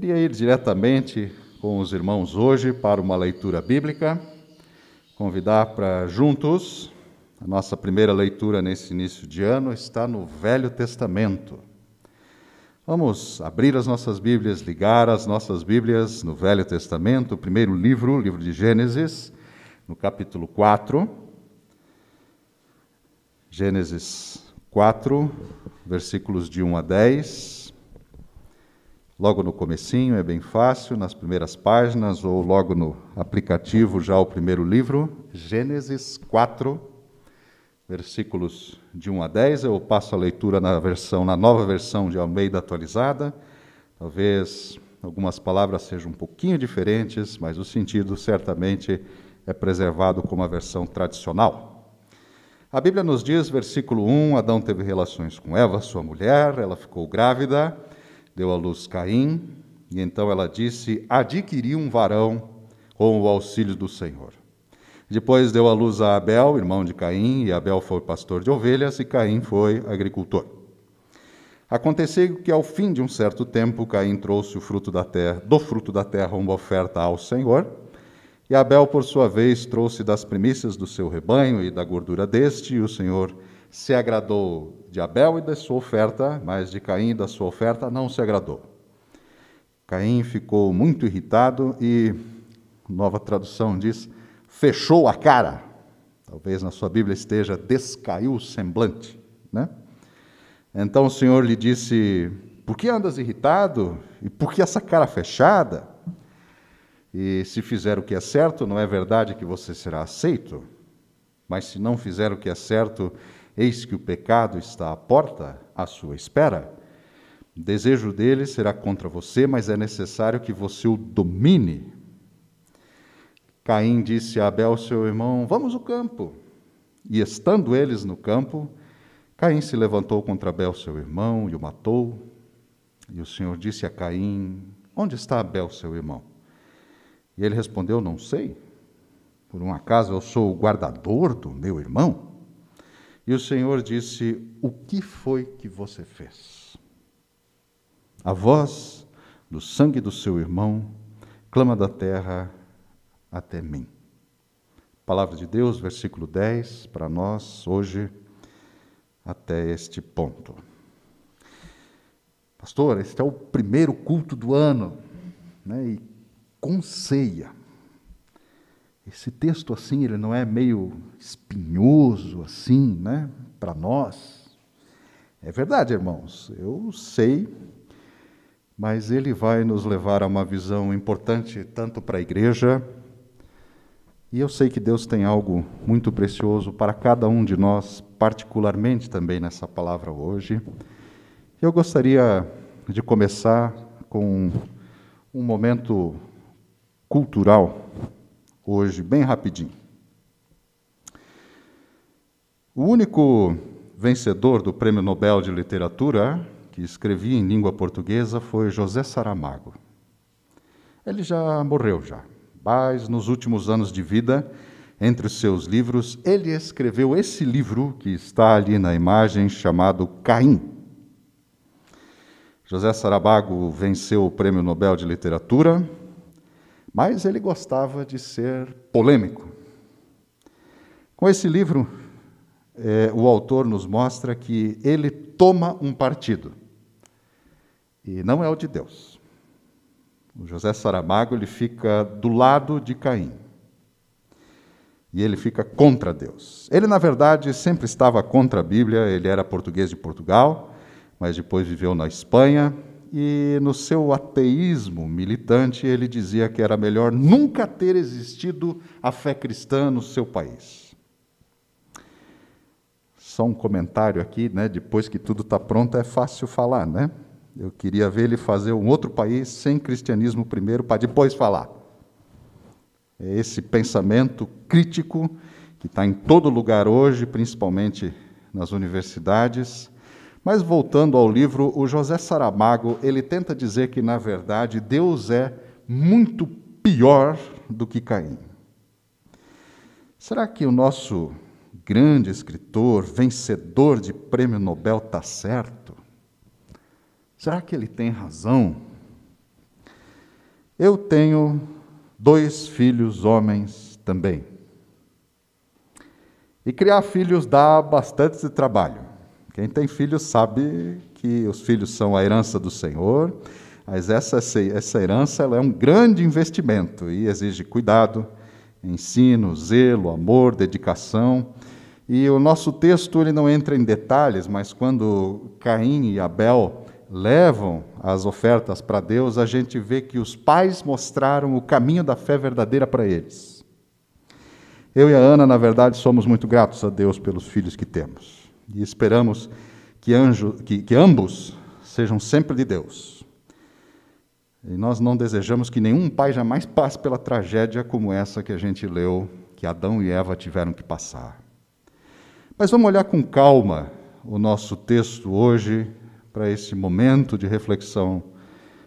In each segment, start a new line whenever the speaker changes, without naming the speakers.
Queria ir diretamente com os irmãos hoje para uma leitura bíblica, convidar para juntos, a nossa primeira leitura nesse início de ano está no Velho Testamento. Vamos abrir as nossas Bíblias, ligar as nossas Bíblias no Velho Testamento, o primeiro livro, o livro de Gênesis, no capítulo 4. Gênesis 4, versículos de 1 a 10. Logo no comecinho é bem fácil, nas primeiras páginas ou logo no aplicativo já o primeiro livro, Gênesis 4, versículos de 1 a 10. Eu passo a leitura na versão na nova versão de Almeida atualizada. Talvez algumas palavras sejam um pouquinho diferentes, mas o sentido certamente é preservado como a versão tradicional. A Bíblia nos diz, versículo 1, Adão teve relações com Eva, sua mulher, ela ficou grávida, deu à luz Caim, e então ela disse: Adquiri um varão com o auxílio do Senhor. Depois deu à luz a Abel, irmão de Caim, e Abel foi pastor de ovelhas, e Caim foi agricultor. Aconteceu que ao fim de um certo tempo, Caim trouxe o fruto da terra, do fruto da terra uma oferta ao Senhor, e Abel, por sua vez, trouxe das primícias do seu rebanho e da gordura deste, e o Senhor se agradou de Abel e da sua oferta, mas de Caim e da sua oferta não se agradou. Caim ficou muito irritado e, nova tradução diz, fechou a cara. Talvez na sua Bíblia esteja descaiu o semblante, né? Então o Senhor lhe disse: Por que andas irritado? E por que essa cara fechada? E se fizer o que é certo, não é verdade que você será aceito? Mas se não fizer o que é certo, Eis que o pecado está à porta, à sua espera. O desejo dele será contra você, mas é necessário que você o domine. Caim disse a Abel, seu irmão: Vamos ao campo. E estando eles no campo, Caim se levantou contra Abel, seu irmão, e o matou. E o Senhor disse a Caim: Onde está Abel, seu irmão? E ele respondeu: Não sei. Por um acaso eu sou o guardador do meu irmão? E o Senhor disse: O que foi que você fez? A voz do sangue do seu irmão clama da terra até mim. Palavra de Deus, versículo 10, para nós hoje, até este ponto. Pastor, este é o primeiro culto do ano, né, e com ceia. Esse texto assim, ele não é meio espinhoso assim, né, para nós. É verdade, irmãos. Eu sei, mas ele vai nos levar a uma visão importante tanto para a igreja, e eu sei que Deus tem algo muito precioso para cada um de nós, particularmente também nessa palavra hoje. Eu gostaria de começar com um momento cultural hoje, bem rapidinho. O único vencedor do Prêmio Nobel de Literatura que escrevia em língua portuguesa foi José Saramago. Ele já morreu já, mas nos últimos anos de vida, entre os seus livros, ele escreveu esse livro que está ali na imagem chamado Caim. José Saramago venceu o Prêmio Nobel de Literatura mas ele gostava de ser polêmico. Com esse livro, é, o autor nos mostra que ele toma um partido, e não é o de Deus. O José Saramago ele fica do lado de Caim. E ele fica contra Deus. Ele, na verdade, sempre estava contra a Bíblia, ele era português de Portugal, mas depois viveu na Espanha, e no seu ateísmo militante, ele dizia que era melhor nunca ter existido a fé cristã no seu país. Só um comentário aqui, né? depois que tudo está pronto, é fácil falar, né? Eu queria ver ele fazer um outro país sem cristianismo primeiro, para depois falar. É esse pensamento crítico que está em todo lugar hoje, principalmente nas universidades, mas voltando ao livro, o José Saramago, ele tenta dizer que na verdade Deus é muito pior do que Caim. Será que o nosso grande escritor, vencedor de prêmio Nobel está certo? Será que ele tem razão? Eu tenho dois filhos homens também. E criar filhos dá bastante trabalho. Quem tem filhos sabe que os filhos são a herança do Senhor, mas essa, essa herança é um grande investimento e exige cuidado, ensino, zelo, amor, dedicação. E o nosso texto ele não entra em detalhes, mas quando Caim e Abel levam as ofertas para Deus, a gente vê que os pais mostraram o caminho da fé verdadeira para eles. Eu e a Ana, na verdade, somos muito gratos a Deus pelos filhos que temos e esperamos que, anjo, que, que ambos sejam sempre de Deus. E nós não desejamos que nenhum pai jamais passe pela tragédia como essa que a gente leu, que Adão e Eva tiveram que passar. Mas vamos olhar com calma o nosso texto hoje para esse momento de reflexão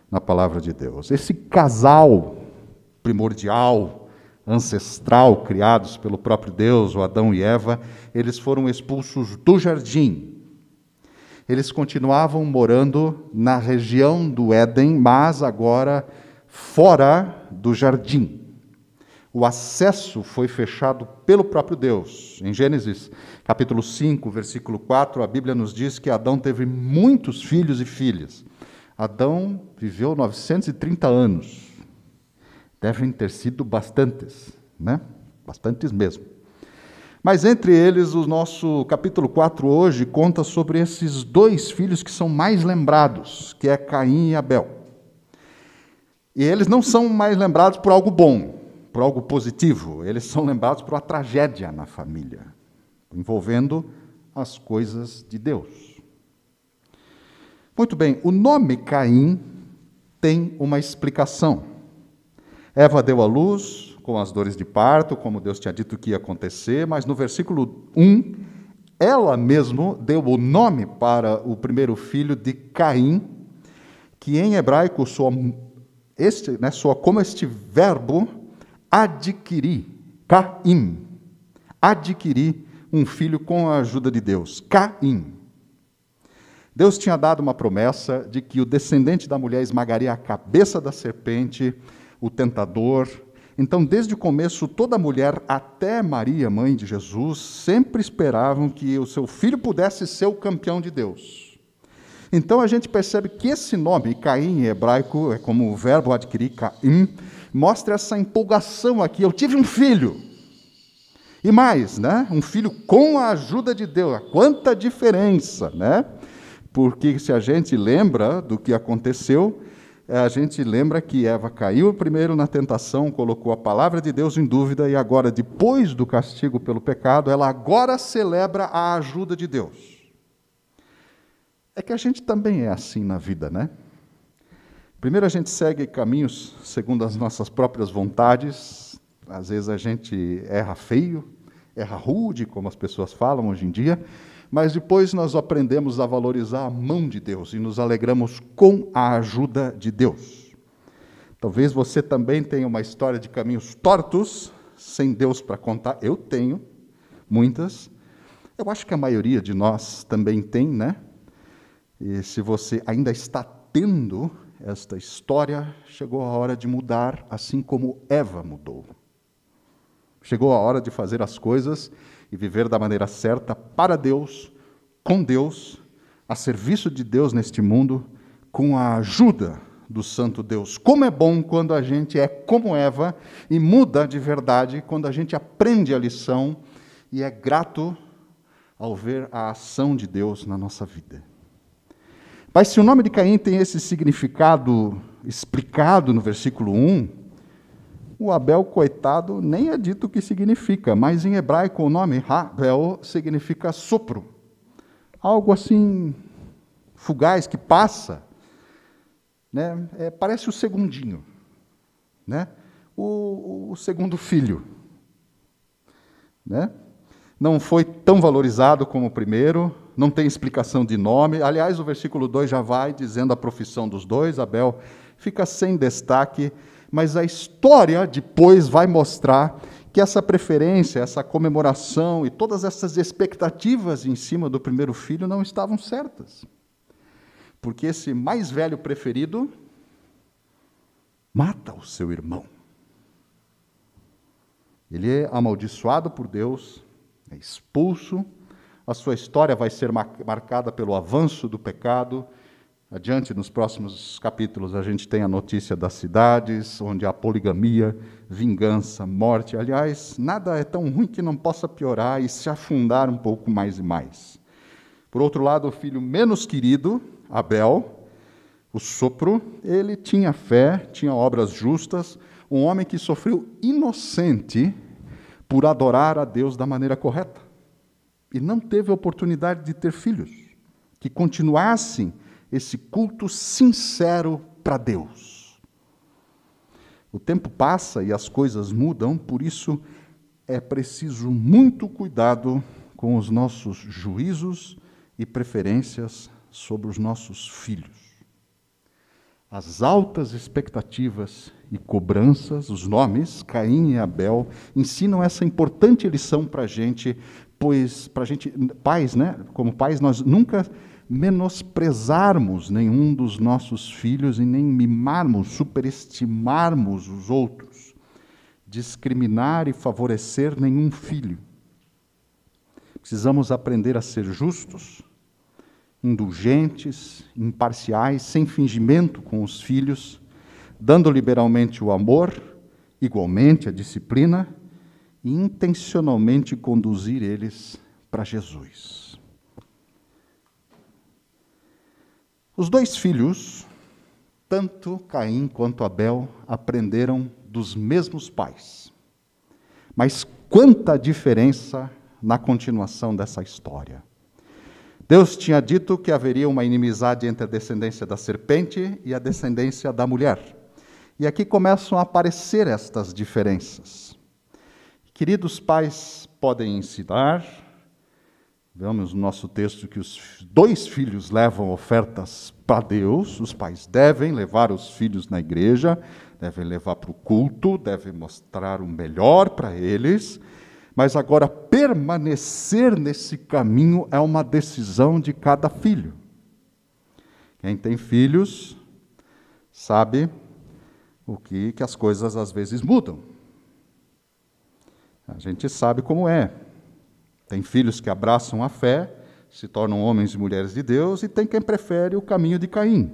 na palavra de Deus. Esse casal primordial, ancestral, criados pelo próprio Deus, o Adão e Eva, eles foram expulsos do jardim. Eles continuavam morando na região do Éden, mas agora fora do jardim. O acesso foi fechado pelo próprio Deus. Em Gênesis capítulo 5, versículo 4, a Bíblia nos diz que Adão teve muitos filhos e filhas. Adão viveu 930 anos. Devem ter sido bastantes, né? Bastantes mesmo. Mas entre eles, o nosso capítulo 4 hoje conta sobre esses dois filhos que são mais lembrados, que é Caim e Abel. E eles não são mais lembrados por algo bom, por algo positivo, eles são lembrados por uma tragédia na família, envolvendo as coisas de Deus. Muito bem, o nome Caim tem uma explicação. Eva deu à luz com as dores de parto, como Deus tinha dito que ia acontecer, mas no versículo 1, ela mesmo deu o nome para o primeiro filho de Caim, que em hebraico soa, este, né, soa como este verbo adquirir, Caim, adquirir um filho com a ajuda de Deus, Caim. Deus tinha dado uma promessa de que o descendente da mulher esmagaria a cabeça da serpente, o tentador. Então, desde o começo, toda mulher, até Maria, mãe de Jesus, sempre esperavam que o seu filho pudesse ser o campeão de Deus. Então a gente percebe que esse nome, Caim em hebraico, é como o verbo adquirir, Caim, mostra essa empolgação aqui. Eu tive um filho. E mais, né? Um filho com a ajuda de Deus. Quanta diferença, né? Porque se a gente lembra do que aconteceu, a gente lembra que Eva caiu primeiro na tentação, colocou a palavra de Deus em dúvida e agora, depois do castigo pelo pecado, ela agora celebra a ajuda de Deus. É que a gente também é assim na vida, né? Primeiro a gente segue caminhos segundo as nossas próprias vontades. Às vezes a gente erra feio, erra rude, como as pessoas falam hoje em dia, mas depois nós aprendemos a valorizar a mão de Deus e nos alegramos com a ajuda de Deus. Talvez você também tenha uma história de caminhos tortos, sem Deus para contar. Eu tenho muitas. Eu acho que a maioria de nós também tem, né? E se você ainda está tendo esta história, chegou a hora de mudar, assim como Eva mudou. Chegou a hora de fazer as coisas e viver da maneira certa para Deus, com Deus, a serviço de Deus neste mundo, com a ajuda do Santo Deus. Como é bom quando a gente é como Eva e muda de verdade, quando a gente aprende a lição e é grato ao ver a ação de Deus na nossa vida. Mas se o nome de Caim tem esse significado explicado no versículo 1, o Abel, coitado, nem é dito o que significa, mas em hebraico o nome Abel significa sopro. Algo assim fugaz que passa. Né? É, parece o segundinho. Né? O, o segundo filho. Né? Não foi tão valorizado como o primeiro, não tem explicação de nome. Aliás, o versículo 2 já vai dizendo a profissão dos dois, Abel fica sem destaque, mas a história depois vai mostrar que essa preferência, essa comemoração e todas essas expectativas em cima do primeiro filho não estavam certas. Porque esse mais velho preferido mata o seu irmão. Ele é amaldiçoado por Deus, é expulso, a sua história vai ser marcada pelo avanço do pecado. Adiante, nos próximos capítulos, a gente tem a notícia das cidades, onde há poligamia, vingança, morte. Aliás, nada é tão ruim que não possa piorar e se afundar um pouco mais e mais. Por outro lado, o filho menos querido, Abel, o sopro, ele tinha fé, tinha obras justas, um homem que sofreu inocente por adorar a Deus da maneira correta. E não teve oportunidade de ter filhos que continuassem esse culto sincero para Deus. O tempo passa e as coisas mudam, por isso é preciso muito cuidado com os nossos juízos e preferências sobre os nossos filhos. As altas expectativas e cobranças, os nomes, Caim e Abel, ensinam essa importante lição para a gente, pois, para gente, pais, né? Como pais, nós nunca menosprezarmos nenhum dos nossos filhos e nem mimarmos, superestimarmos os outros, discriminar e favorecer nenhum filho. Precisamos aprender a ser justos, indulgentes, imparciais, sem fingimento com os filhos, dando liberalmente o amor, igualmente a disciplina, e intencionalmente conduzir eles para Jesus. Os dois filhos, tanto Caim quanto Abel, aprenderam dos mesmos pais. Mas quanta diferença na continuação dessa história. Deus tinha dito que haveria uma inimizade entre a descendência da serpente e a descendência da mulher. E aqui começam a aparecer estas diferenças. Queridos pais podem ensinar, vemos no nosso texto que os dois filhos levam ofertas para Deus, os pais devem levar os filhos na igreja, devem levar para o culto, devem mostrar o melhor para eles, mas agora, permanecer nesse caminho é uma decisão de cada filho. Quem tem filhos sabe o que, que as coisas às vezes mudam. A gente sabe como é. Tem filhos que abraçam a fé, se tornam homens e mulheres de Deus, e tem quem prefere o caminho de Caim.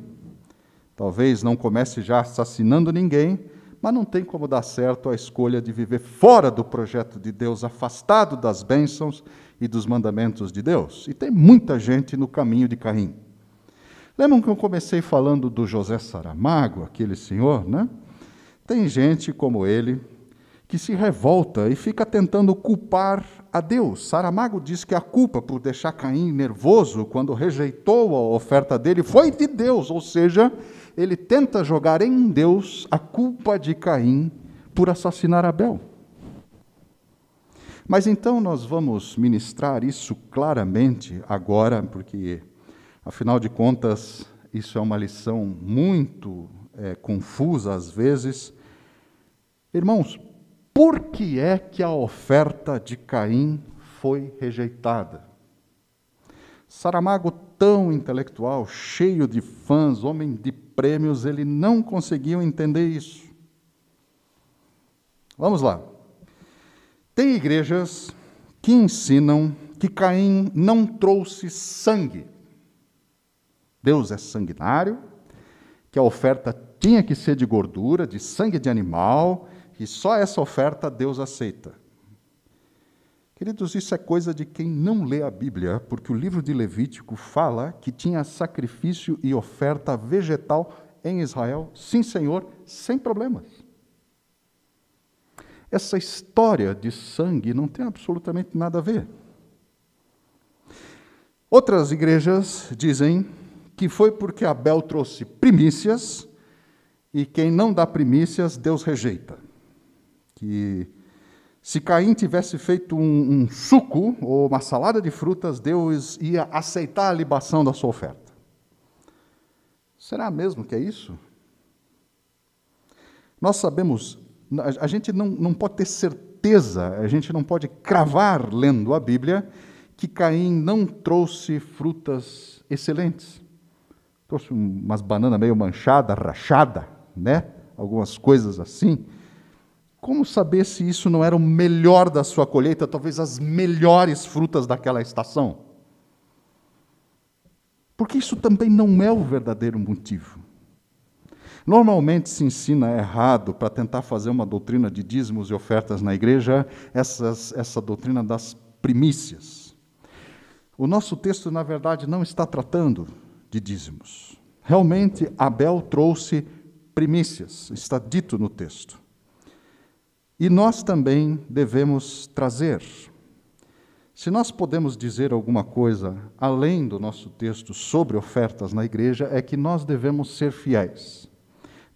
Talvez não comece já assassinando ninguém, mas não tem como dar certo a escolha de viver fora do projeto de Deus, afastado das bênçãos e dos mandamentos de Deus. E tem muita gente no caminho de Caim. Lembram que eu comecei falando do José Saramago, aquele senhor, né? Tem gente como ele que se revolta e fica tentando culpar a Deus. Saramago diz que a culpa por deixar Caim nervoso quando rejeitou a oferta dele foi de Deus, ou seja, ele tenta jogar em Deus a culpa de Caim por assassinar Abel. Mas então nós vamos ministrar isso claramente agora, porque, afinal de contas, isso é uma lição muito é, confusa às vezes. Irmãos, por que é que a oferta de Caim foi rejeitada? Saramago, tão intelectual, cheio de fãs, homem de prêmios, ele não conseguiu entender isso. Vamos lá. Tem igrejas que ensinam que Caim não trouxe sangue. Deus é sanguinário, que a oferta tinha que ser de gordura, de sangue de animal, e só essa oferta Deus aceita. Queridos, isso é coisa de quem não lê a Bíblia, porque o livro de Levítico fala que tinha sacrifício e oferta vegetal em Israel, sim, Senhor, sem problemas. Essa história de sangue não tem absolutamente nada a ver. Outras igrejas dizem que foi porque Abel trouxe primícias e quem não dá primícias, Deus rejeita. Que se Caim tivesse feito um, um, suco ou uma salada de frutas, Deus ia aceitar a libação da sua oferta. Será mesmo que é isso? Nós sabemos, a gente não, não pode ter certeza, a gente não pode cravar lendo a Bíblia que Caim não trouxe frutas excelentes. Trouxe umas bananas meio manchadas, rachada, né? algumas coisas assim. Como saber se isso não era o melhor da sua colheita, talvez as melhores frutas daquela estação? Porque isso também não é o verdadeiro motivo. Normalmente se ensina errado para tentar fazer uma doutrina de dízimos e ofertas na igreja, essas, essa doutrina das primícias. O nosso texto, na verdade, não está tratando de dízimos. Realmente, Abel trouxe primícias, está dito no texto. E nós também devemos trazer. Se nós podemos dizer alguma coisa além do nosso texto sobre ofertas na igreja, é que nós devemos ser fiéis.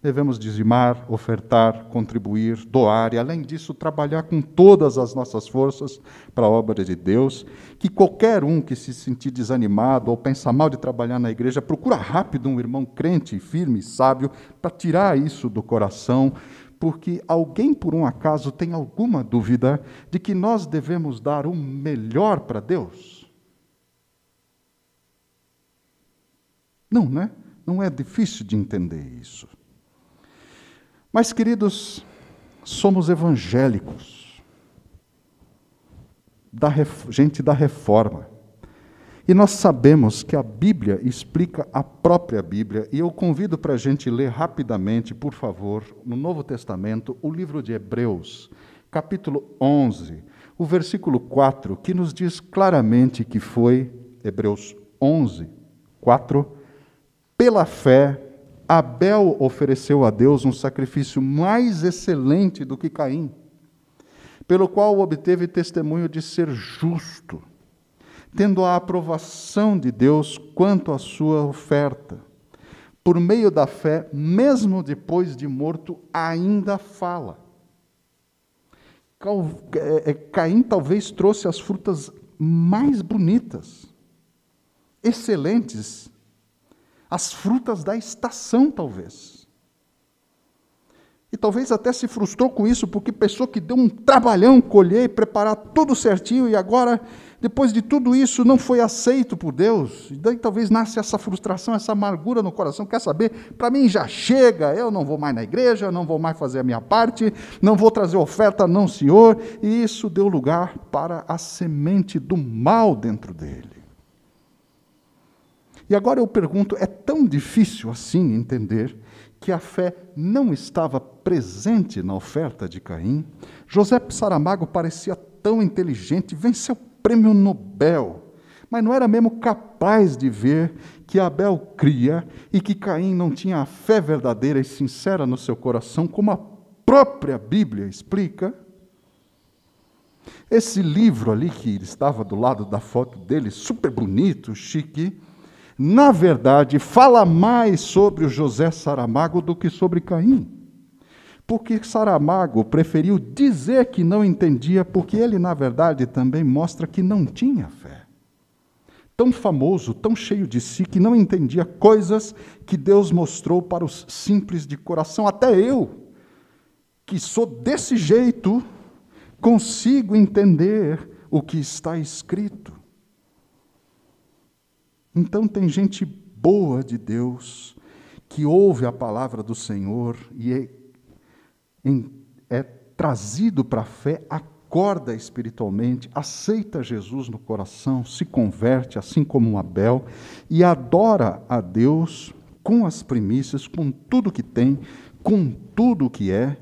Devemos dizimar, ofertar, contribuir, doar e, além disso, trabalhar com todas as nossas forças para a obra de Deus. Que qualquer um que se sentir desanimado ou pensa mal de trabalhar na igreja, procura rápido um irmão crente, firme e sábio para tirar isso do coração, porque alguém, por um acaso, tem alguma dúvida de que nós devemos dar o melhor para Deus? Não, né? Não é difícil de entender isso. Mas, queridos, somos evangélicos, da gente da reforma. E nós sabemos que a Bíblia explica a própria Bíblia, e eu convido para a gente ler rapidamente, por favor, no Novo Testamento, o livro de Hebreus, capítulo 11, o versículo 4, que nos diz claramente que foi, Hebreus 11, 4, pela fé Abel ofereceu a Deus um sacrifício mais excelente do que Caim, pelo qual obteve testemunho de ser justo, tendo a aprovação de Deus quanto à sua oferta. Por meio da fé, mesmo depois de morto, ainda fala. É, é, Caim talvez trouxe as frutas mais bonitas, excelentes, as frutas da estação, talvez. E talvez até se frustrou com isso, porque pensou que deu um trabalhão colher e preparar tudo certinho, e agora, depois de tudo isso, não foi aceito por Deus. E daí talvez nasce essa frustração, essa amargura no coração. Quer saber? Para mim já chega, eu não vou mais na igreja, não vou mais fazer a minha parte, não vou trazer oferta, não, Senhor. E isso deu lugar para a semente do mal dentro dele. E agora eu pergunto: é tão difícil assim entender que a fé não estava presente na oferta de Caim? José Saramago parecia tão inteligente, venceu prêmio Nobel, mas não era mesmo capaz de ver que Abel cria e que Caim não tinha a fé verdadeira e sincera no seu coração, como a própria Bíblia explica. Esse livro ali que estava do lado da foto dele, super bonito, chique, na verdade, fala mais sobre o José Saramago do que sobre Caim. Porque Saramago preferiu dizer que não entendia, porque ele, na verdade, também mostra que não tinha fé. Tão famoso, tão cheio de si, que não entendia coisas que Deus mostrou para os simples de coração. Até eu, que sou desse jeito, consigo entender o que está escrito. Então, tem gente boa de Deus que ouve a palavra do Senhor e é, trazido para a fé, acorda espiritualmente, aceita Jesus no coração, se converte, assim como Abel, e adora a Deus com as primícias, com tudo que tem, com tudo que é,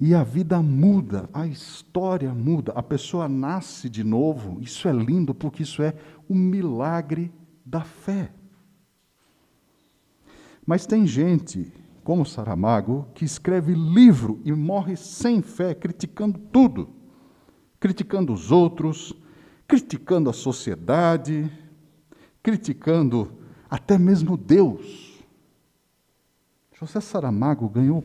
e a vida muda, a história muda, a pessoa nasce de novo. Isso é lindo, porque isso é um milagre da fé. Mas tem gente, como Saramago, que escreve livro e morre sem fé, criticando tudo, criticando os outros, criticando a sociedade, criticando até mesmo Deus. José Saramago ganhou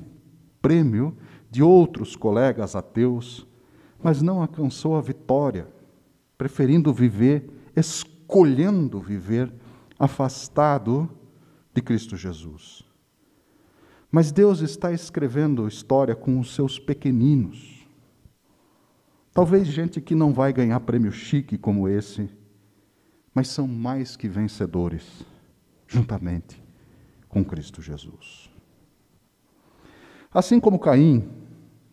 prêmio de outros colegas ateus, mas não alcançou a vitória, preferindo viver escolhendo viver afastado de Cristo Jesus. Mas Deus está escrevendo história com os seus pequeninos. Talvez gente que não vai ganhar prêmio chique como esse, mas são mais que vencedores, juntamente com Cristo Jesus. Assim como Caim,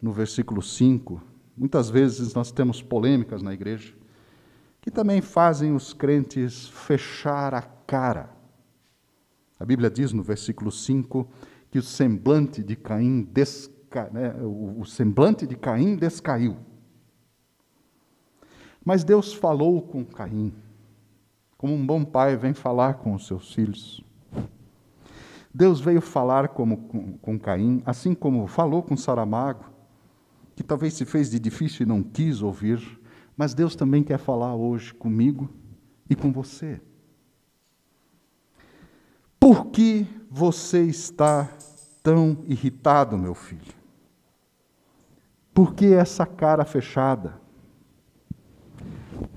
no versículo 5, muitas vezes nós temos polêmicas na igreja que também fazem os crentes fechar a cara. A Bíblia diz no versículo 5 que o semblante de Caim desca, né, o, semblante de Caim descaiu. Mas Deus falou com Caim, como um bom pai vem falar com os seus filhos. Deus veio falar como, com, com Caim, assim como falou com Saramago, que talvez se fez de difícil e não quis ouvir, mas Deus também quer falar hoje comigo e com você. Por que você está tão irritado, meu filho? Por que essa cara fechada?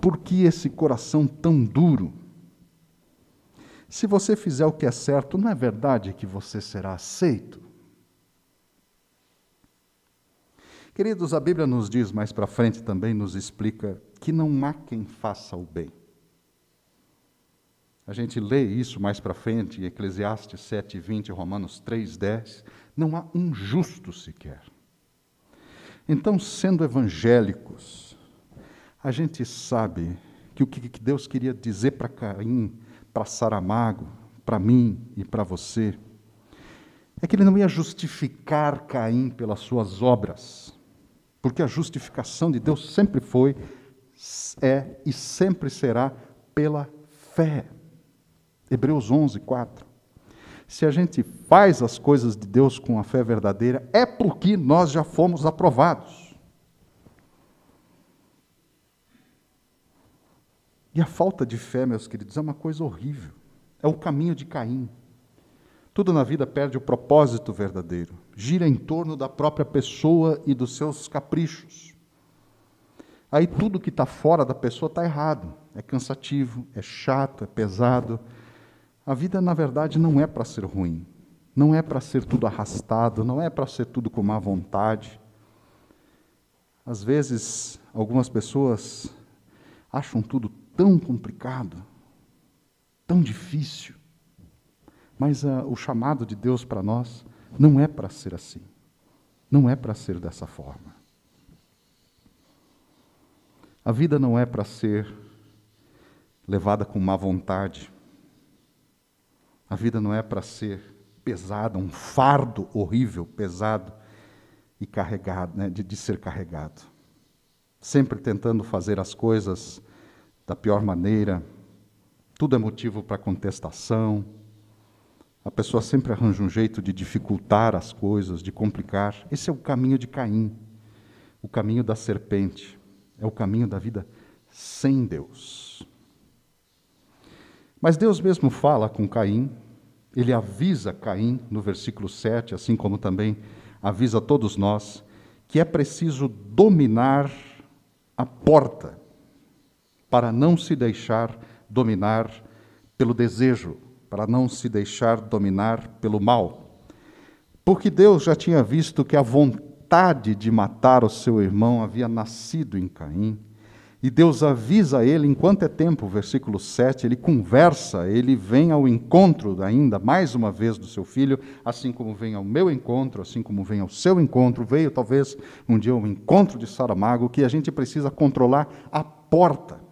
Por que esse coração tão duro? Se você fizer o que é certo, não é verdade que você será aceito? Queridos, a Bíblia nos diz mais para frente também, nos explica que não há quem faça o bem. A gente lê isso mais para frente em Eclesiastes 7, 20, Romanos 3, 10. Não há um justo sequer. Então, sendo evangélicos, a gente sabe que o que Deus queria dizer para Caim, para Saramago, para mim e para você, é que ele não ia justificar Caim pelas suas obras, porque a justificação de Deus sempre foi, é e sempre será pela fé. Hebreus 11, 4. Se a gente faz as coisas de Deus com a fé verdadeira, é porque nós já fomos aprovados. E a falta de fé, meus queridos, é uma coisa horrível. É o caminho de Caim. Tudo na vida perde o propósito verdadeiro, gira em torno da própria pessoa e dos seus caprichos. Aí tudo que está fora da pessoa está errado, é cansativo, é chato, é pesado. A vida, na verdade, não é para ser ruim, não é para ser tudo arrastado, não é para ser tudo com má vontade. Às vezes, algumas pessoas acham tudo tão complicado, tão difícil. Mas uh, o chamado de Deus para nós não é para ser assim. Não é para ser dessa forma. A vida não é para ser levada com má vontade. A vida não é para ser pesada, um fardo horrível, pesado e carregado, né, de, de ser carregado. Sempre tentando fazer as coisas da pior maneira, tudo é motivo para contestação. A pessoa sempre arranja um jeito de dificultar as coisas, de complicar. Esse é o caminho de Caim, o caminho da serpente, é o caminho da vida sem Deus. Mas Deus mesmo fala com Caim, ele avisa Caim no versículo 7, assim como também avisa todos nós, que é preciso dominar a porta para não se deixar dominar pelo desejo, para não se deixar dominar pelo mal. Porque Deus já tinha visto que a vontade de matar o seu irmão havia nascido em Caim. E Deus avisa ele enquanto é tempo, versículo 7, ele conversa, ele vem ao encontro ainda mais uma vez do seu filho, assim como vem ao meu encontro, assim como vem ao seu encontro, veio talvez um dia o um encontro de Saramago, que a gente precisa controlar a porta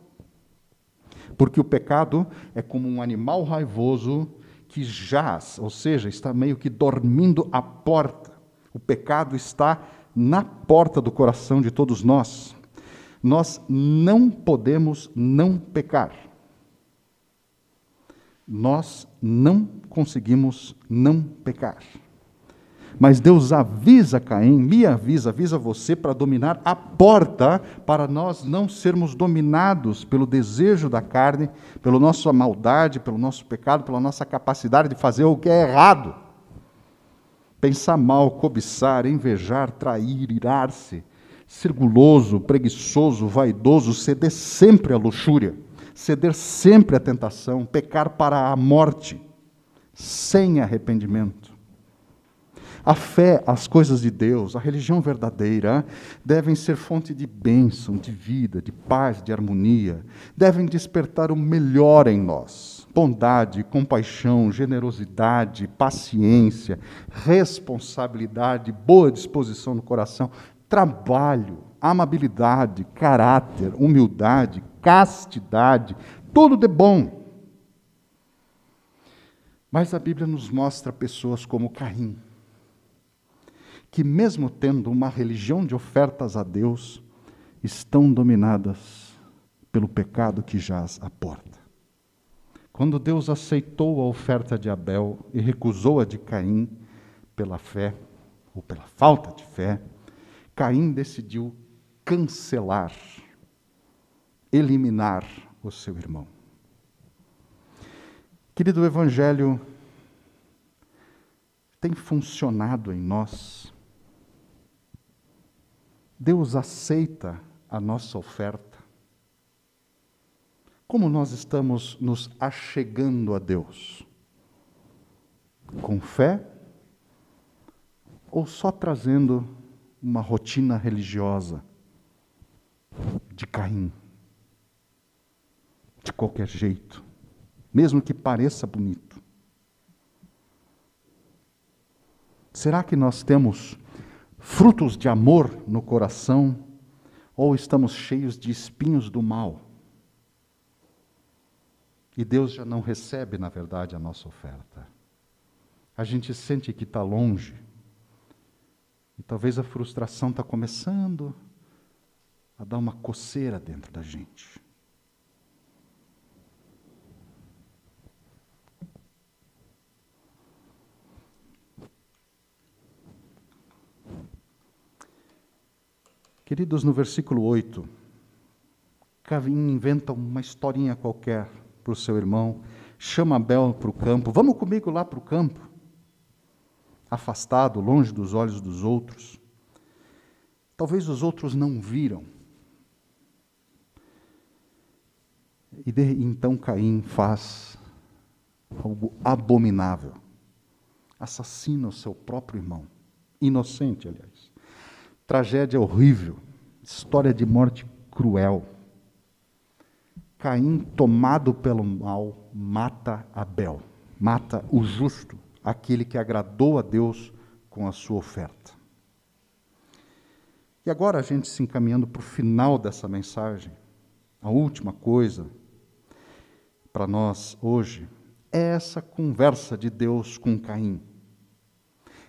porque o pecado é como um animal raivoso que jaz, ou seja, está meio que dormindo à porta. O pecado está na porta do coração de todos nós. Nós não podemos não pecar. Nós não conseguimos não pecar. Mas Deus avisa Caim, me avisa, avisa você para dominar a porta, para nós não sermos dominados pelo desejo da carne, pela nossa maldade, pelo nosso pecado, pela nossa capacidade de fazer o que é errado. Pensar mal, cobiçar, invejar, trair, irar-se, ser guloso, preguiçoso, vaidoso, ceder sempre à luxúria, ceder sempre à tentação, pecar para a morte, sem arrependimento. A fé, as coisas de Deus, a religião verdadeira, devem ser fonte de bênção, de vida, de paz, de harmonia. Devem despertar o melhor em nós. bondade, compaixão, generosidade, paciência, responsabilidade, boa disposição no coração, trabalho, amabilidade, caráter, humildade, castidade, tudo de bom. Mas a Bíblia nos mostra pessoas como Caim, que, mesmo tendo uma religião de ofertas a Deus, estão dominadas pelo pecado que jaz à porta. Quando Deus aceitou a oferta de Abel e recusou a de Caim pela fé, ou pela falta de fé, Caim decidiu cancelar, eliminar o seu irmão. Querido, o Evangelho tem funcionado em nós. Deus aceita a nossa oferta. Como nós estamos nos achegando a Deus? Com fé? Ou só trazendo uma rotina religiosa de Caim? De qualquer jeito mesmo que pareça bonito. Será que nós temos frutos de amor no coração ou estamos cheios de espinhos do mal? E Deus já não recebe, na verdade, a nossa oferta. A gente sente que está longe. E talvez a frustração está começando a dar uma coceira dentro da gente. Queridos, no versículo 8, Cavim inventa uma historinha qualquer para o seu irmão, chama Abel para o campo, vamos comigo lá para o campo, afastado, longe dos olhos dos outros. Talvez os outros não viram. E de, então Caim faz algo abominável. Assassina o seu próprio irmão, inocente, aliás. Tragédia horrível, história de morte cruel. Caim, tomado pelo mal, mata Abel, mata o justo, aquele que agradou a Deus com a sua oferta. E agora a gente se encaminhando para o final dessa mensagem, a última coisa para nós hoje é essa conversa de Deus com Caim.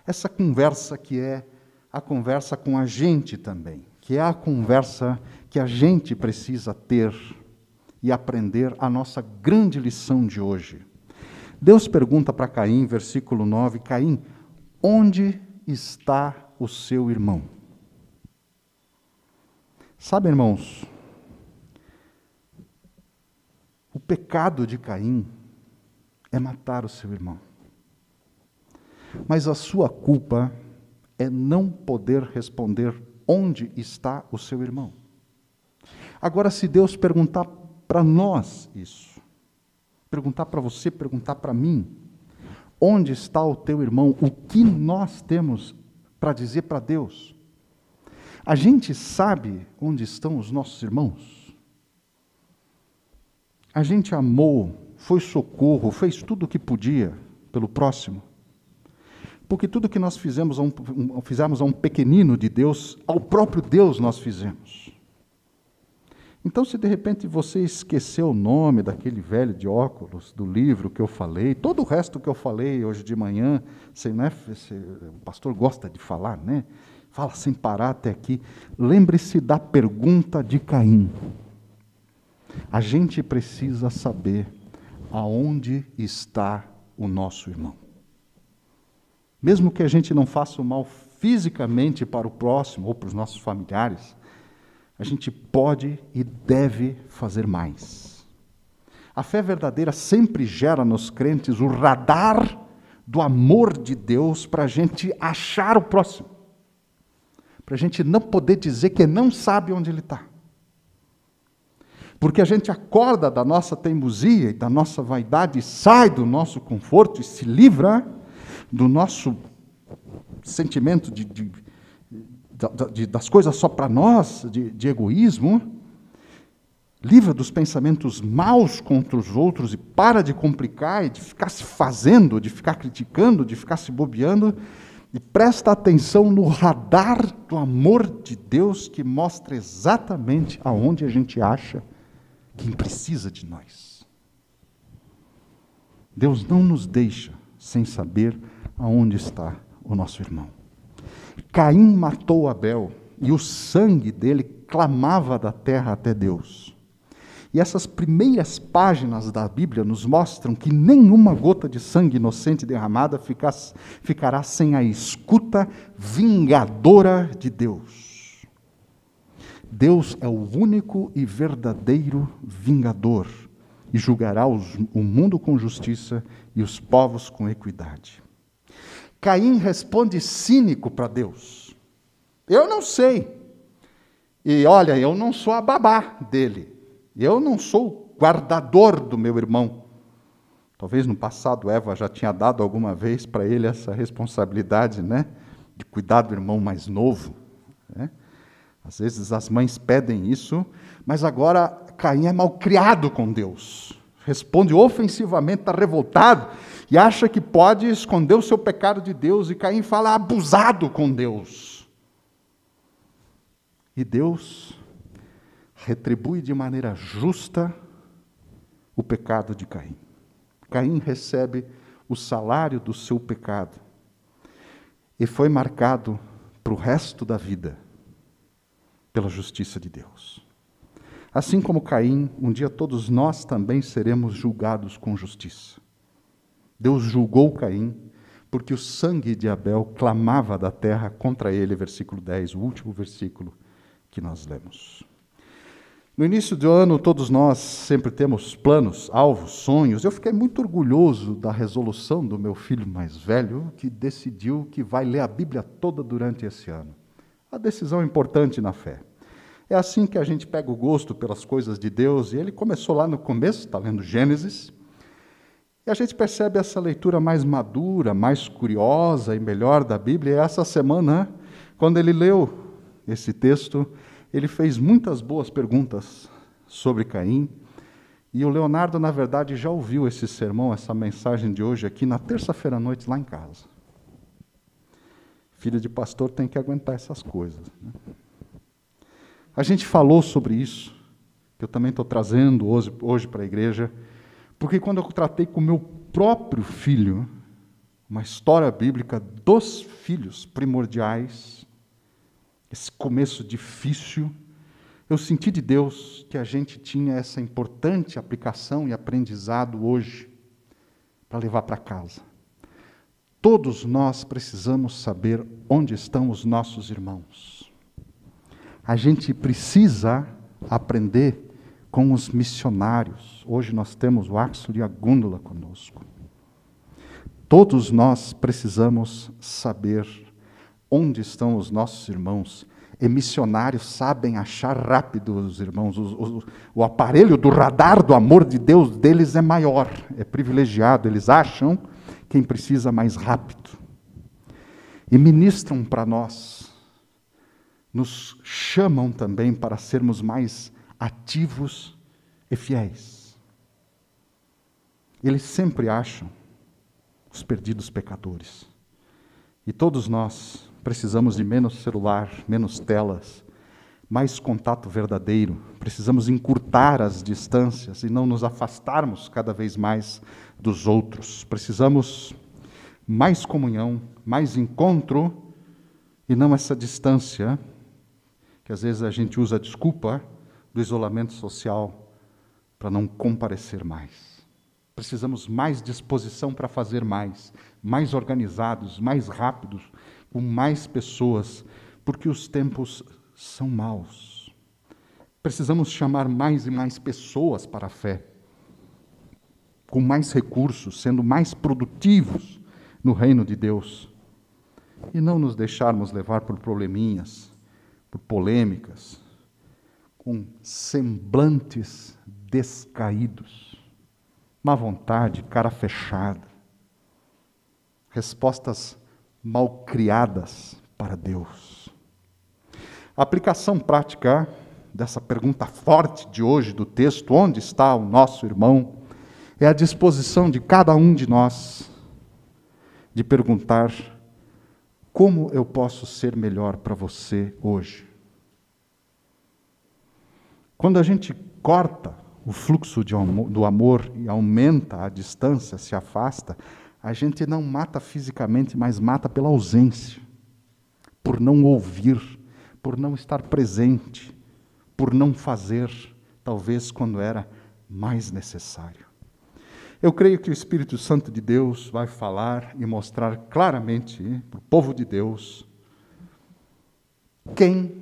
Essa conversa que é a conversa com a gente também, que é a conversa que a gente precisa ter e aprender a nossa grande lição de hoje. Deus pergunta para Caim, versículo 9: Caim, onde está o seu irmão? Sabe, irmãos, o pecado de Caim é matar o seu irmão. Mas a sua culpa é não poder responder onde está o seu irmão. Agora, se Deus perguntar para nós isso, perguntar para você, perguntar para mim, onde está o teu irmão, o que nós temos para dizer para Deus? A gente sabe onde estão os nossos irmãos? A gente amou, foi socorro, fez tudo o que podia pelo próximo. Porque tudo que nós fizemos a um, fizemos a um pequenino de Deus, ao próprio Deus nós fizemos. Então, se de repente você esqueceu o nome daquele velho de óculos, do livro que eu falei, todo o resto que eu falei hoje de manhã, você, né, você, o pastor gosta de falar, né? Fala sem parar até aqui. Lembre-se da pergunta de Caim. A gente precisa saber aonde está o nosso irmão. Mesmo que a gente não faça o mal fisicamente para o próximo ou para os nossos familiares, a gente pode e deve fazer mais. A fé verdadeira sempre gera nos crentes o radar do amor de Deus para a gente achar o próximo. Para a gente não poder dizer que não sabe onde ele está. Porque a gente acorda da nossa teimosia e da nossa vaidade, sai do nosso conforto e se livra do nosso sentimento de, de, de das coisas só para nós, de, de egoísmo, livra dos pensamentos maus contra os outros e para de complicar e de ficar se fazendo, de ficar criticando, de ficar se bobeando e presta atenção no radar do amor de Deus que mostra exatamente aonde a gente acha quem precisa de nós. Deus não nos deixa sem saber aonde está o nosso irmão. Caim matou Abel e o sangue dele clamava da terra até Deus. E essas primeiras páginas da Bíblia nos mostram que nenhuma gota de sangue inocente derramada ficará sem a escuta vingadora de Deus. Deus é o único e verdadeiro vingador e julgará os, o mundo com justiça e os povos com equidade. Caim responde cínico para Deus: Eu não sei. E olha, eu não sou a babá dele. Eu não sou guardador do meu irmão. Talvez no passado Eva já tinha dado alguma vez para ele essa responsabilidade, né? De cuidar do irmão mais novo. Né? Às vezes as mães pedem isso, mas agora Caim é mal criado com Deus. Responde ofensivamente, está revoltado e acha que pode esconder o seu pecado de Deus. E Caim fala abusado com Deus. E Deus retribui de maneira justa o pecado de Caim. Caim recebe o salário do seu pecado e foi marcado para o resto da vida pela justiça de Deus. Assim como Caim, um dia todos nós também seremos julgados com justiça. Deus julgou Caim porque o sangue de Abel clamava da terra contra ele, versículo 10, o último versículo que nós lemos. No início do ano, todos nós sempre temos planos, alvos, sonhos. Eu fiquei muito orgulhoso da resolução do meu filho mais velho, que decidiu que vai ler a Bíblia toda durante esse ano. A decisão importante na fé. É assim que a gente pega o gosto pelas coisas de Deus, e ele começou lá no começo, está lendo Gênesis, e a gente percebe essa leitura mais madura, mais curiosa e melhor da Bíblia. E essa semana, quando ele leu esse texto, ele fez muitas boas perguntas sobre Caim. E o Leonardo, na verdade, já ouviu esse sermão, essa mensagem de hoje aqui na terça-feira à noite, lá em casa. Filho de pastor tem que aguentar essas coisas. Né? A gente falou sobre isso, que eu também estou trazendo hoje, hoje para a igreja, porque quando eu tratei com meu próprio filho, uma história bíblica dos filhos primordiais, esse começo difícil, eu senti de Deus que a gente tinha essa importante aplicação e aprendizado hoje para levar para casa. Todos nós precisamos saber onde estão os nossos irmãos. A gente precisa aprender com os missionários. Hoje nós temos o Axel e a Gúndula conosco. Todos nós precisamos saber onde estão os nossos irmãos. E missionários sabem achar rápido os irmãos. O, o, o, aparelho do radar do amor de Deus deles é maior, é privilegiado. Eles acham quem precisa mais rápido. E ministram para nós, nos chamam também para sermos mais ativos e fiéis. Eles sempre acham os perdidos pecadores. E todos nós Precisamos de menos celular, menos telas, mais contato verdadeiro. Precisamos encurtar as distâncias e não nos afastarmos cada vez mais dos outros. Precisamos mais comunhão, mais encontro e não essa distância que às vezes a gente usa a desculpa do isolamento social para não comparecer mais. Precisamos mais disposição para fazer mais, mais organizados, mais rápidos, com mais pessoas, porque os tempos são maus. Precisamos chamar mais e mais pessoas para a fé, com mais recursos, sendo mais produtivos no reino de Deus, e não nos deixarmos levar por probleminhas, por polêmicas, com semblantes descaídos, má vontade, cara fechada, respostas malcriadas para Deus. A aplicação prática dessa pergunta forte de hoje do texto: onde está o nosso irmão? É a disposição de cada um de nós de perguntar: como eu posso ser melhor para você hoje? Quando a gente corta o fluxo do amor e aumenta a distância, se afasta, a gente não mata fisicamente, mas mata pela ausência, por não ouvir, por não estar presente, por não fazer, talvez quando era mais necessário. Eu creio que o Espírito Santo de Deus vai falar e mostrar claramente para o povo de Deus quem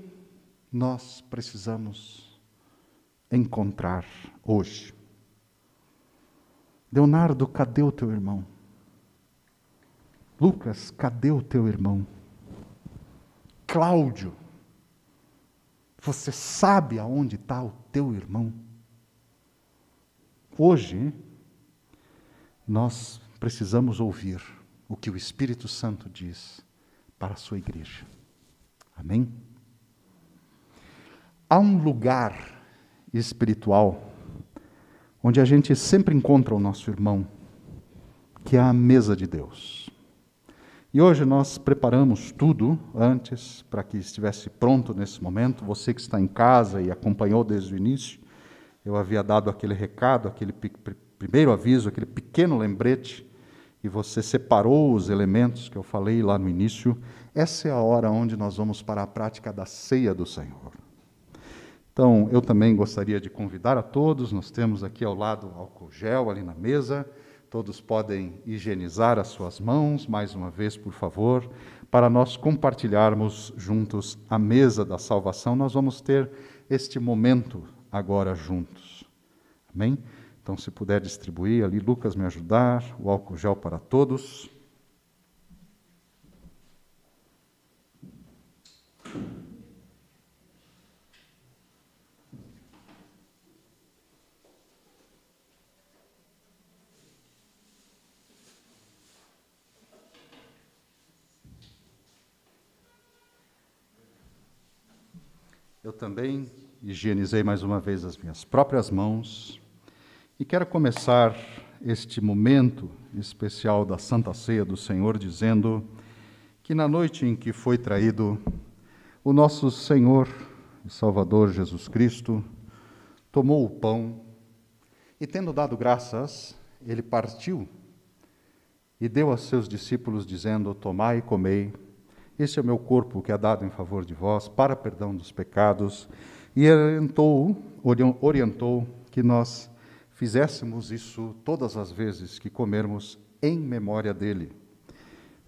nós precisamos encontrar hoje. Leonardo, cadê o teu irmão? Lucas, cadê o teu irmão? Cláudio, você sabe aonde está o teu irmão? Hoje, nós precisamos ouvir o que o Espírito Santo diz para a sua igreja. Amém? Há um lugar espiritual onde a gente sempre encontra o nosso irmão, que é a mesa de Deus. E hoje nós preparamos tudo antes para que estivesse pronto nesse momento. Você que está em casa e acompanhou desde o início, eu havia dado aquele recado, aquele primeiro aviso, aquele pequeno lembrete, e você separou os elementos que eu falei lá no início. Essa é a hora onde nós vamos para a prática da ceia do Senhor. Então, eu também gostaria de convidar a todos, nós temos aqui ao lado álcool gel ali na mesa. Todos podem higienizar as suas mãos, mais uma vez, por favor, para nós compartilharmos juntos a mesa da salvação. Nós vamos ter este momento agora juntos. Amém? Então, se puder distribuir ali, Lucas me ajudar, o álcool gel para todos. Eu também higienizei mais uma vez as minhas próprias mãos e quero começar este momento especial da Santa Ceia do Senhor dizendo que na noite em que foi traído, o nosso Senhor e Salvador Jesus Cristo tomou o pão e, tendo dado graças, ele partiu e deu a seus discípulos, dizendo: Tomai e comei este é o meu corpo que é dado em favor de vós, para perdão dos pecados. E orientou, orientou que nós fizéssemos isso todas as vezes que comermos em memória dele.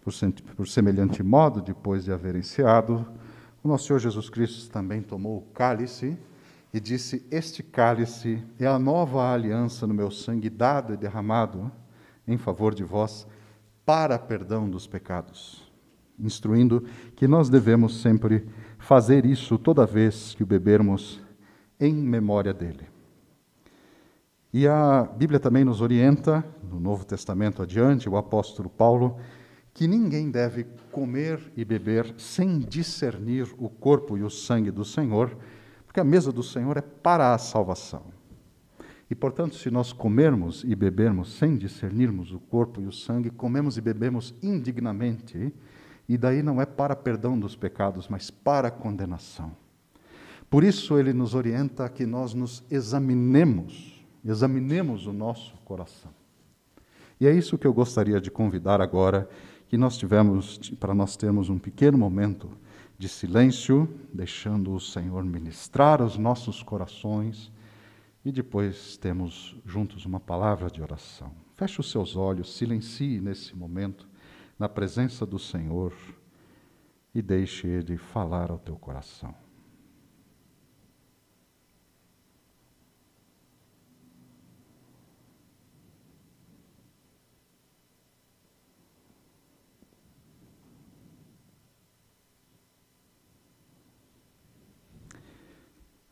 Por, por semelhante modo, depois de haver enseado, o nosso Senhor Jesus Cristo também tomou o cálice e disse: Este cálice é a nova aliança no meu sangue, dado e derramado em favor de vós, para perdão dos pecados instruindo que nós devemos sempre fazer isso toda vez que o bebermos em memória dele. E a Bíblia também nos orienta, no Novo Testamento adiante, o apóstolo Paulo, que ninguém deve comer e beber sem discernir o corpo e o sangue do Senhor, porque a mesa do Senhor é para a salvação. E, portanto, se nós comermos e bebermos sem discernirmos o corpo e o sangue, comemos e bebemos indignamente e daí não é para perdão dos pecados, mas para condenação. Por isso ele nos orienta a que nós nos examinemos, examinemos o nosso coração. E é isso que eu gostaria de convidar agora, que nós tivemos, para nós termos um pequeno momento de silêncio, deixando o Senhor ministrar os nossos corações e depois temos juntos uma palavra de oração. Feche os seus olhos, silencie nesse momento na presença do Senhor e deixe Ele falar ao teu coração.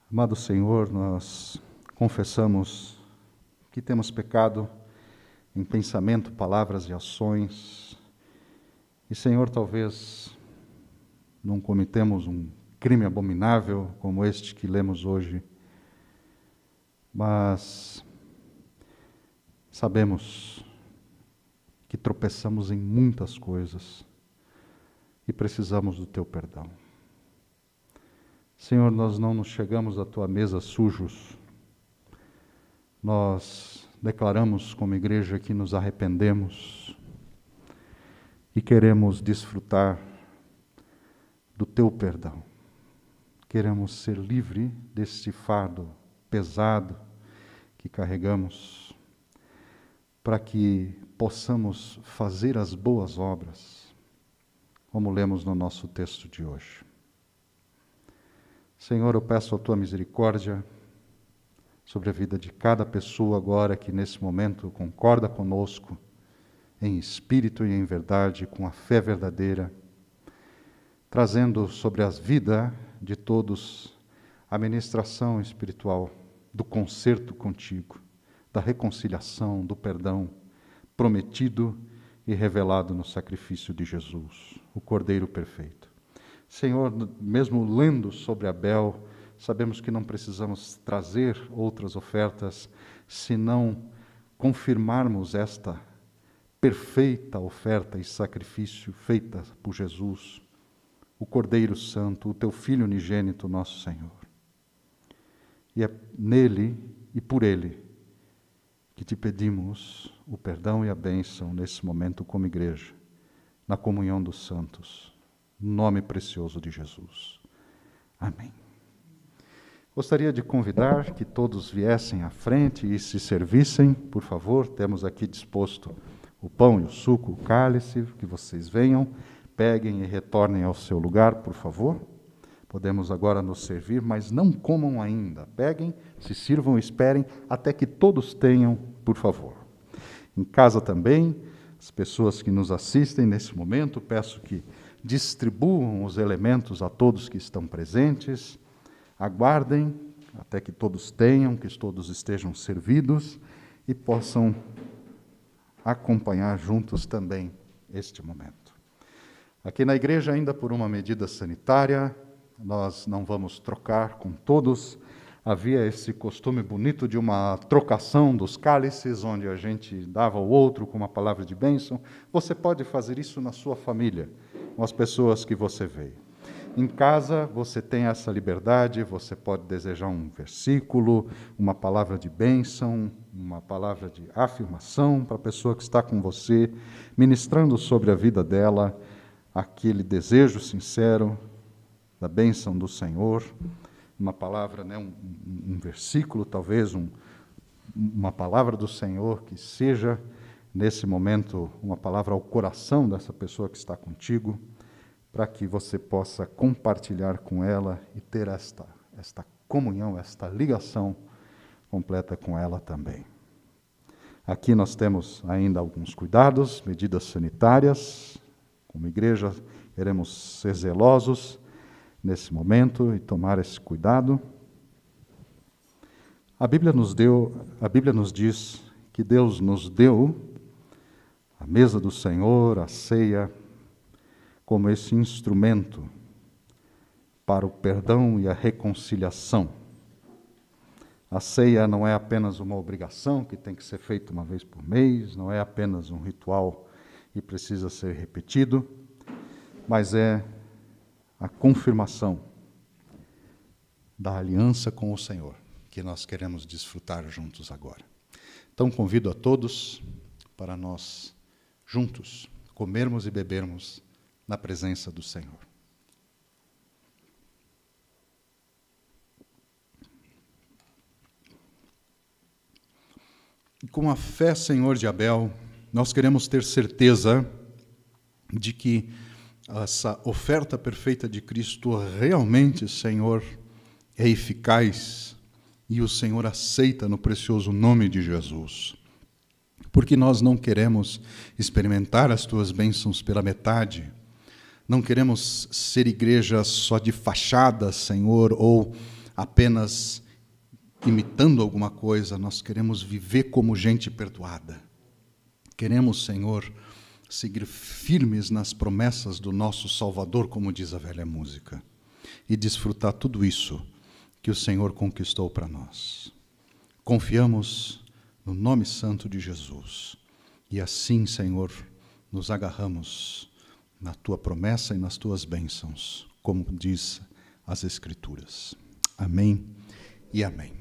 Amado Senhor, nós confessamos que temos pecado em pensamento, palavras e ações, e, Senhor, talvez não cometemos um crime abominável como este que lemos hoje. Mas sabemos que tropeçamos em muitas coisas e precisamos do teu perdão. Senhor, nós não nos chegamos à tua mesa sujos. Nós declaramos como igreja que nos arrependemos e queremos desfrutar do teu perdão. Queremos ser livre deste fardo pesado que carregamos, para que possamos fazer as boas obras, como lemos no nosso texto de hoje. Senhor, eu peço a tua misericórdia sobre a vida de cada pessoa agora que nesse momento concorda conosco, em espírito e em verdade, com a fé verdadeira, trazendo sobre as vidas de todos a ministração espiritual do concerto contigo, da reconciliação, do perdão prometido e revelado no sacrifício de Jesus, o Cordeiro perfeito. Senhor, mesmo lendo sobre Abel, sabemos que não precisamos trazer outras ofertas, senão confirmarmos esta perfeita oferta e sacrifício feita por Jesus, o Cordeiro Santo, o teu Filho unigênito, nosso Senhor. E é nele e por ele que te pedimos o perdão e a bênção nesse momento como igreja, na comunhão dos santos, no nome precioso de Jesus. Amém. Gostaria de convidar que todos viessem à frente e se servissem, por favor. Temos aqui disposto o pão e o suco, o cálice, que vocês venham, peguem e retornem ao seu lugar, por favor. Podemos agora nos servir, mas não comam ainda. Peguem, se sirvam, esperem até que todos tenham, por favor. Em casa também, as pessoas que nos assistem nesse momento, peço que distribuam os elementos a todos que estão presentes. Aguardem até que todos tenham, que todos estejam servidos e possam acompanhar juntos também este momento. Aqui na igreja, ainda por uma medida sanitária, nós não vamos trocar com todos. Havia esse costume bonito de uma trocação dos cálices, onde a gente dava ao outro com uma palavra de bênção. Você pode fazer isso na sua família, com as pessoas que você vê. Em casa, você tem essa liberdade, você pode desejar um versículo, uma palavra de bênção, uma palavra de afirmação para a pessoa que está com você, ministrando sobre a vida dela aquele desejo sincero da bênção do Senhor, uma palavra, né, um, um versículo, talvez um, uma palavra do Senhor que seja nesse momento uma palavra ao coração dessa pessoa que está contigo, para que você possa compartilhar com ela e ter esta esta comunhão, esta ligação completa com ela também. Aqui nós temos ainda alguns cuidados, medidas sanitárias. Como igreja, queremos ser zelosos nesse momento e tomar esse cuidado. A Bíblia nos deu, a Bíblia nos diz que Deus nos deu a mesa do Senhor, a ceia, como esse instrumento para o perdão e a reconciliação. A ceia não é apenas uma obrigação que tem que ser feita uma vez por mês, não é apenas um ritual e precisa ser repetido, mas é a confirmação da aliança com o Senhor, que nós queremos desfrutar juntos agora. Então convido a todos para nós juntos comermos e bebermos na presença do Senhor. E com a fé, Senhor de Abel, nós queremos ter certeza de que essa oferta perfeita de Cristo realmente, Senhor, é eficaz e o Senhor aceita no precioso nome de Jesus. Porque nós não queremos experimentar as tuas bênçãos pela metade, não queremos ser igreja só de fachada, Senhor, ou apenas imitando alguma coisa, nós queremos viver como gente perdoada. Queremos, Senhor, seguir firmes nas promessas do nosso Salvador, como diz a velha música. e desfrutar tudo isso que o Senhor conquistou para nós. Confiamos no nome santo de Jesus. E assim, Senhor, nos agarramos na tua promessa e nas tuas bênçãos, como diz as Escrituras. Amém e amém.